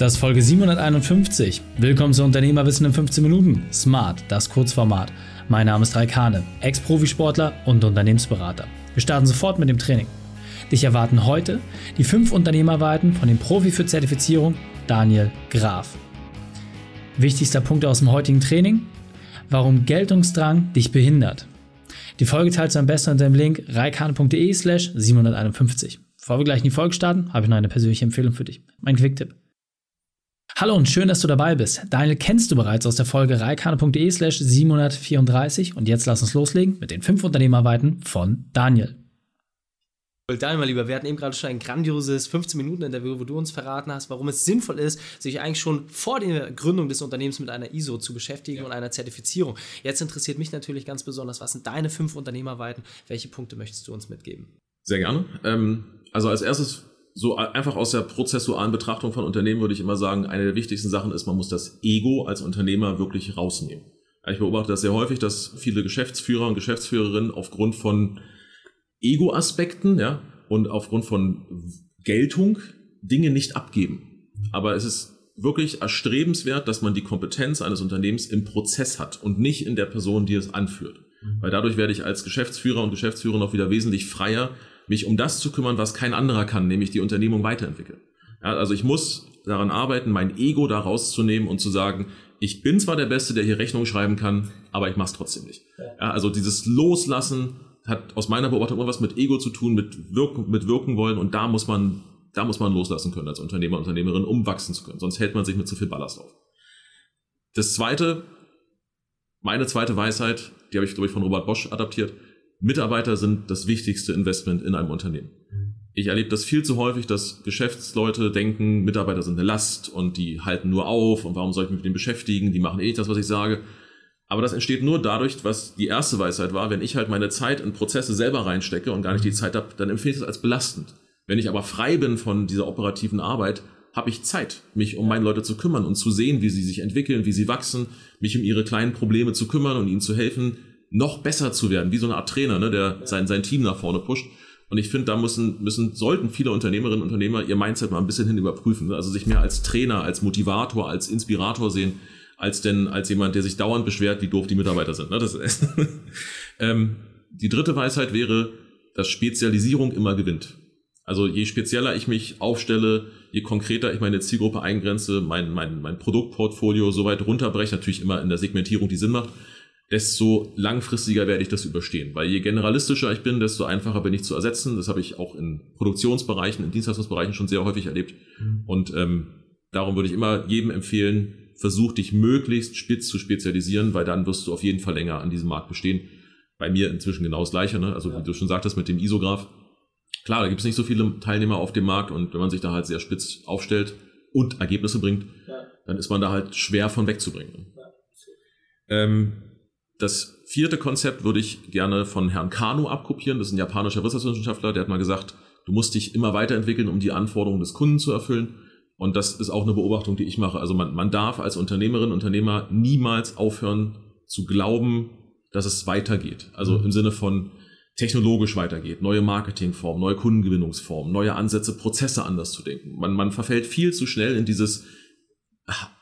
Das ist Folge 751. Willkommen zu Unternehmerwissen in 15 Minuten. Smart, das Kurzformat. Mein Name ist Raik Hane, Ex-Profisportler und Unternehmensberater. Wir starten sofort mit dem Training. Dich erwarten heute die fünf Unternehmerweiten von dem Profi für Zertifizierung Daniel Graf. Wichtigster Punkt aus dem heutigen Training: Warum Geltungsdrang dich behindert. Die Folge teilst du am besten unter dem Link reikane.de slash 751. Bevor wir gleich in die Folge starten, habe ich noch eine persönliche Empfehlung für dich. Mein Quick-Tipp. Hallo und schön, dass du dabei bist. Daniel kennst du bereits aus der Folge reikane.de slash 734 und jetzt lass uns loslegen mit den fünf Unternehmerweiten von Daniel. Daniel, mein Lieber, wir hatten eben gerade schon ein grandioses 15-Minuten-Interview, wo du uns verraten hast, warum es sinnvoll ist, sich eigentlich schon vor der Gründung des Unternehmens mit einer ISO zu beschäftigen ja. und einer Zertifizierung. Jetzt interessiert mich natürlich ganz besonders, was sind deine fünf Unternehmerweiten? Welche Punkte möchtest du uns mitgeben? Sehr gerne. Ähm, also als erstes so einfach aus der prozessualen Betrachtung von Unternehmen würde ich immer sagen, eine der wichtigsten Sachen ist, man muss das Ego als Unternehmer wirklich rausnehmen. Ich beobachte das sehr häufig, dass viele Geschäftsführer und Geschäftsführerinnen aufgrund von Ego-Aspekten ja, und aufgrund von Geltung Dinge nicht abgeben. Aber es ist wirklich erstrebenswert, dass man die Kompetenz eines Unternehmens im Prozess hat und nicht in der Person, die es anführt. Weil dadurch werde ich als Geschäftsführer und Geschäftsführerin auch wieder wesentlich freier, mich um das zu kümmern, was kein anderer kann, nämlich die Unternehmung weiterentwickeln. Ja, also ich muss daran arbeiten, mein Ego da rauszunehmen und zu sagen, ich bin zwar der Beste, der hier Rechnung schreiben kann, aber ich mache es trotzdem nicht. Ja, also dieses Loslassen hat aus meiner Beobachtung immer was mit Ego zu tun, mit wirken, mit wirken wollen und da muss man, da muss man loslassen können als Unternehmer, Unternehmerin, um wachsen zu können. Sonst hält man sich mit zu viel Ballast auf. Das zweite, meine zweite Weisheit, die habe ich, glaube ich, von Robert Bosch adaptiert, Mitarbeiter sind das wichtigste Investment in einem Unternehmen. Ich erlebe das viel zu häufig, dass Geschäftsleute denken, Mitarbeiter sind eine Last und die halten nur auf und warum soll ich mich mit denen beschäftigen, die machen eh nicht das, was ich sage. Aber das entsteht nur dadurch, was die erste Weisheit war, wenn ich halt meine Zeit in Prozesse selber reinstecke und gar nicht die Zeit habe, dann empfehle ich das als belastend. Wenn ich aber frei bin von dieser operativen Arbeit, habe ich Zeit, mich um meine Leute zu kümmern und zu sehen, wie sie sich entwickeln, wie sie wachsen, mich um ihre kleinen Probleme zu kümmern und ihnen zu helfen, noch besser zu werden, wie so eine Art Trainer, ne, der sein, sein Team nach vorne pusht. Und ich finde, da müssen, müssen, sollten viele Unternehmerinnen und Unternehmer ihr Mindset mal ein bisschen hin überprüfen. Ne? Also sich mehr als Trainer, als Motivator, als Inspirator sehen, als denn als jemand, der sich dauernd beschwert, wie doof die Mitarbeiter sind. Ne? Das ist, ähm, die dritte Weisheit wäre, dass Spezialisierung immer gewinnt. Also je spezieller ich mich aufstelle, je konkreter ich meine Zielgruppe eingrenze, mein, mein, mein Produktportfolio so weit runterbreche, natürlich immer in der Segmentierung, die Sinn macht, desto langfristiger werde ich das überstehen. Weil je generalistischer ich bin, desto einfacher bin ich zu ersetzen. Das habe ich auch in Produktionsbereichen, in Dienstleistungsbereichen schon sehr häufig erlebt. Mhm. Und ähm, darum würde ich immer jedem empfehlen, versuch dich möglichst spitz zu spezialisieren, weil dann wirst du auf jeden Fall länger an diesem Markt bestehen. Bei mir inzwischen genau das Gleiche. Ne? Also ja. wie du schon sagtest mit dem Isograph. Klar, da gibt es nicht so viele Teilnehmer auf dem Markt und wenn man sich da halt sehr spitz aufstellt und Ergebnisse bringt, ja. dann ist man da halt schwer von wegzubringen. Ja. Ähm, das vierte Konzept würde ich gerne von Herrn Kano abkopieren. Das ist ein japanischer Wirtschaftswissenschaftler, der hat mal gesagt, du musst dich immer weiterentwickeln, um die Anforderungen des Kunden zu erfüllen. Und das ist auch eine Beobachtung, die ich mache. Also man, man darf als Unternehmerin, Unternehmer niemals aufhören zu glauben, dass es weitergeht. Also mhm. im Sinne von technologisch weitergeht, neue Marketingformen, neue Kundengewinnungsformen, neue Ansätze, Prozesse anders zu denken. Man, man verfällt viel zu schnell in dieses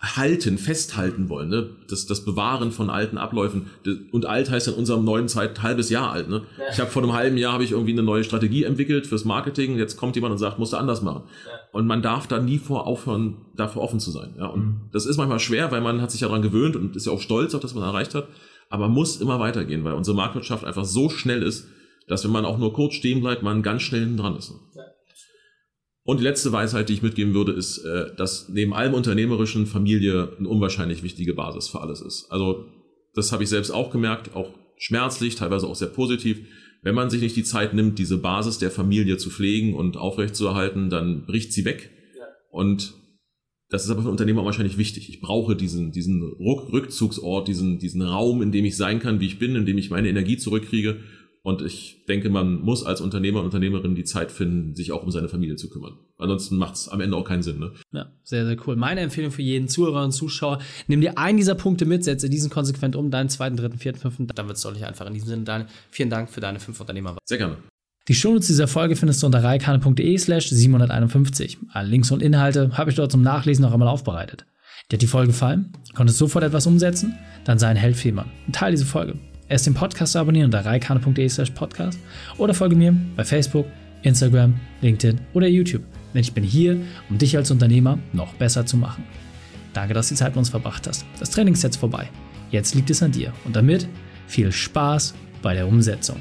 halten, festhalten wollen, ne? Das, das Bewahren von alten Abläufen. Und alt heißt in unserem neuen Zeit halbes Jahr alt. Ne? Ja. Ich habe vor einem halben Jahr habe ich irgendwie eine neue Strategie entwickelt fürs Marketing. Jetzt kommt jemand und sagt, musst du anders machen. Ja. Und man darf da nie vor aufhören, dafür offen zu sein. Ja? Und mhm. das ist manchmal schwer, weil man hat sich ja daran gewöhnt und ist ja auch stolz auf das, was man erreicht hat. Aber muss immer weitergehen, weil unsere Marktwirtschaft einfach so schnell ist, dass wenn man auch nur kurz stehen bleibt, man ganz schnell hinten dran ist. Ne? Und die letzte Weisheit, die ich mitgeben würde, ist, äh, dass neben allem Unternehmerischen Familie eine unwahrscheinlich wichtige Basis für alles ist. Also das habe ich selbst auch gemerkt, auch schmerzlich, teilweise auch sehr positiv. Wenn man sich nicht die Zeit nimmt, diese Basis der Familie zu pflegen und aufrechtzuerhalten, dann bricht sie weg. Ja. Und das ist aber für Unternehmer wahrscheinlich wichtig. Ich brauche diesen, diesen Rückzugsort, diesen, diesen Raum, in dem ich sein kann, wie ich bin, in dem ich meine Energie zurückkriege und ich denke, man muss als Unternehmer und Unternehmerin die Zeit finden, sich auch um seine Familie zu kümmern. Ansonsten macht es am Ende auch keinen Sinn. Ne? Ja, sehr, sehr cool. Meine Empfehlung für jeden Zuhörer und Zuschauer, nimm dir einen dieser Punkte mit, setze diesen konsequent um, deinen zweiten, dritten, vierten, fünften, dann wird es deutlich einfacher. In diesem Sinne, Daniel, vielen Dank für deine fünf Unternehmer. Sehr gerne. Die Shownotes dieser Folge findest du unter reikane.de slash 751. Alle Links und Inhalte habe ich dort zum Nachlesen noch einmal aufbereitet. Dir hat die Folge gefallen? Konntest sofort etwas umsetzen? Dann sei ein Held für jemanden teile diese Folge. Erst den Podcast abonnieren unter reikane.de slash podcast oder folge mir bei Facebook, Instagram, LinkedIn oder YouTube. Denn ich bin hier, um dich als Unternehmer noch besser zu machen. Danke, dass du die Zeit mit uns verbracht hast. Das Training ist vorbei. Jetzt liegt es an dir. Und damit viel Spaß bei der Umsetzung.